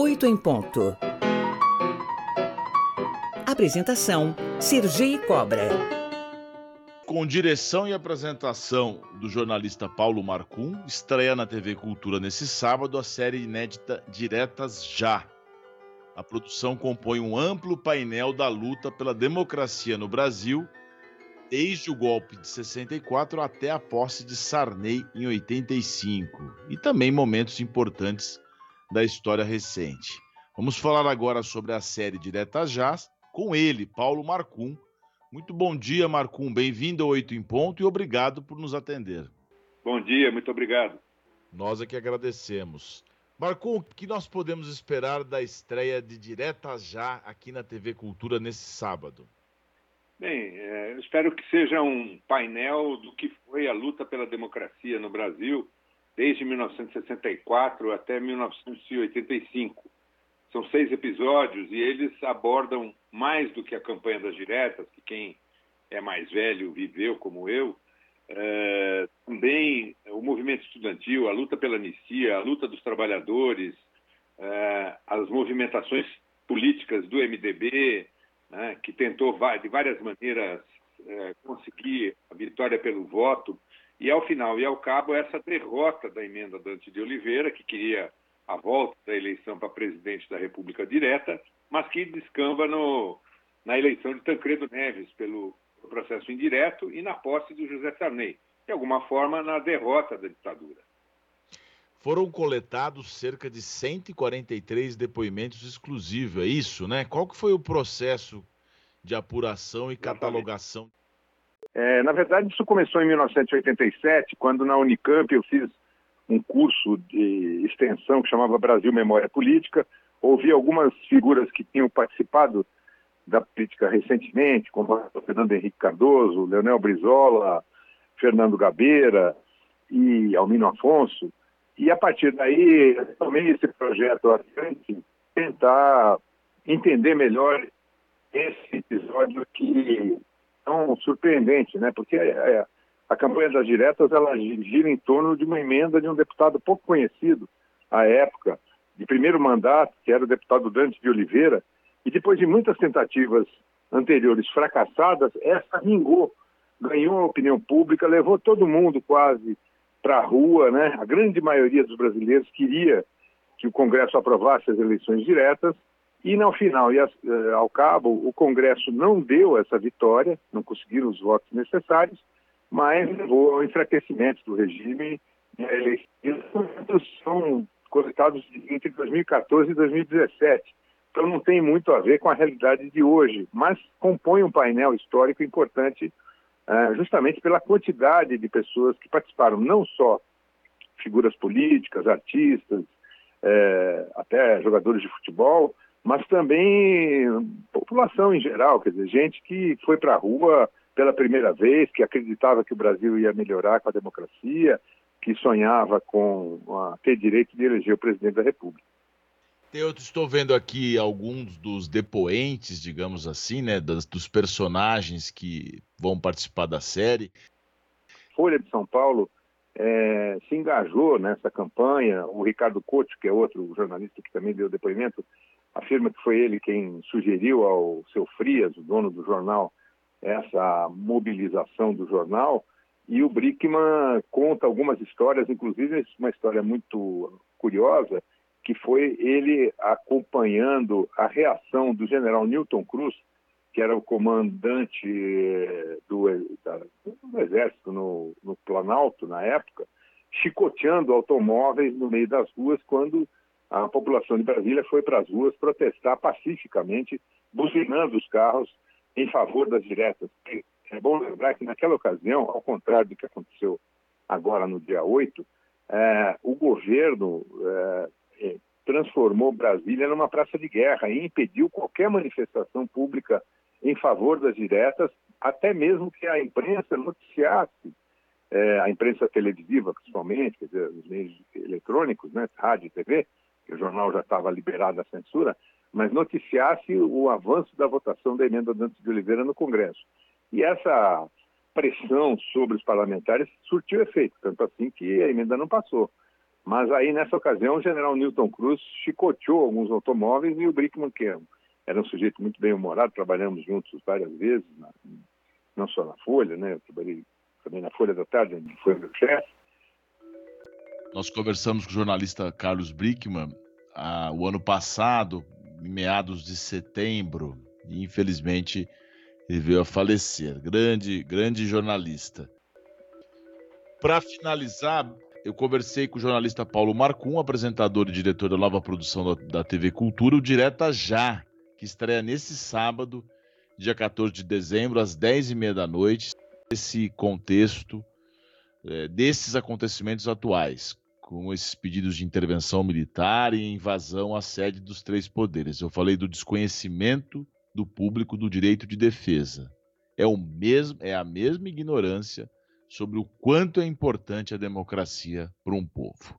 8 em ponto. Apresentação: Sergi Cobra. Com direção e apresentação do jornalista Paulo Marcum, estreia na TV Cultura nesse sábado a série inédita Diretas Já. A produção compõe um amplo painel da luta pela democracia no Brasil, desde o golpe de 64 até a posse de Sarney em 85, e também momentos importantes da história recente. Vamos falar agora sobre a série Diretas Já, com ele, Paulo Marcum. Muito bom dia, Marcum. Bem-vindo ao Oito em Ponto e obrigado por nos atender. Bom dia, muito obrigado. Nós é que agradecemos. Marcum, o que nós podemos esperar da estreia de Diretas Já aqui na TV Cultura nesse sábado? Bem, é, eu espero que seja um painel do que foi a luta pela democracia no Brasil desde 1964 até 1985. São seis episódios e eles abordam mais do que a campanha das diretas, que quem é mais velho viveu como eu, é, também o movimento estudantil, a luta pela anistia, a luta dos trabalhadores, é, as movimentações políticas do MDB, né, que tentou de várias maneiras é, conseguir a vitória pelo voto, e ao final e ao cabo essa derrota da emenda Dante de Oliveira, que queria a volta da eleição para presidente da República direta, mas que descamba no, na eleição de Tancredo Neves pelo processo indireto e na posse do José Sarney, de alguma forma na derrota da ditadura. Foram coletados cerca de 143 depoimentos exclusivos, é isso, né? Qual que foi o processo de apuração e catalogação? É, na verdade, isso começou em 1987, quando na Unicamp eu fiz um curso de extensão que chamava Brasil Memória Política. Ouvi algumas figuras que tinham participado da política recentemente, como Fernando Henrique Cardoso, Leonel Brizola, Fernando Gabeira e Almino Afonso. E a partir daí, tomei esse projeto adiante, tentar entender melhor esse episódio que tão surpreendente, né? Porque é, é a campanha das diretas ela gira em torno de uma emenda de um deputado pouco conhecido à época, de primeiro mandato, que era o deputado Dante de Oliveira, e depois de muitas tentativas anteriores fracassadas, essa vingou, ganhou a opinião pública, levou todo mundo quase para a rua, né? A grande maioria dos brasileiros queria que o Congresso aprovasse as eleições diretas, e no final e eh, ao cabo, o Congresso não deu essa vitória, não conseguiram os votos necessários, mas levou ao enfraquecimento do regime e a eleição são coletados entre 2014 e 2017. Então não tem muito a ver com a realidade de hoje, mas compõe um painel histórico importante uh, justamente pela quantidade de pessoas que participaram, não só figuras políticas, artistas, uh, até jogadores de futebol, mas também população em geral, quer dizer, gente que foi para a rua pela primeira vez, que acreditava que o Brasil ia melhorar com a democracia, que sonhava com uh, ter direito de eleger o presidente da República. Eu estou vendo aqui alguns dos depoentes, digamos assim, né, dos, dos personagens que vão participar da série. Folha de São Paulo é, se engajou nessa campanha. O Ricardo Couto, que é outro jornalista que também deu depoimento, afirma que foi ele quem sugeriu ao seu Frias, o dono do jornal, essa mobilização do jornal. E o Brickman conta algumas histórias, inclusive uma história muito curiosa, que foi ele acompanhando a reação do general Newton Cruz, que era o comandante eh, do, da, do Exército no, no Planalto na época, chicoteando automóveis no meio das ruas quando a população de Brasília foi para as ruas protestar pacificamente, buzinando os carros em favor das diretas. É bom lembrar que naquela ocasião, ao contrário do que aconteceu agora no dia 8, é, o governo é, é, transformou Brasília numa praça de guerra e impediu qualquer manifestação pública em favor das diretas, até mesmo que a imprensa noticiasse, a imprensa televisiva principalmente, quer dizer, os meios eletrônicos, né, rádio e TV, o jornal já estava liberado da censura, mas noticiasse o avanço da votação da emenda Dantes de Oliveira no Congresso. E essa pressão sobre os parlamentares surtiu efeito, tanto assim que a emenda não passou. Mas aí, nessa ocasião, o general Newton Cruz chicoteou alguns automóveis e o Brickman, que era um sujeito muito bem humorado, trabalhamos juntos várias vezes, não só na Folha, né? Eu trabalhei também na Folha da Tarde, onde foi meu chefe. Nós conversamos com o jornalista Carlos Brickman ah, o ano passado, em meados de setembro, e infelizmente ele veio a falecer. Grande, grande jornalista. Para finalizar, eu conversei com o jornalista Paulo Marcum, apresentador e diretor da nova produção da, TV Cultura, o Direta Já, que estreia nesse sábado, dia 14 de dezembro, às 10h30 da noite, esse contexto desses acontecimentos atuais, com esses pedidos de intervenção militar e invasão à sede dos três poderes. Eu falei do desconhecimento do público do direito de defesa. É, o mesmo, é a mesma ignorância sobre o quanto é importante a democracia para um povo.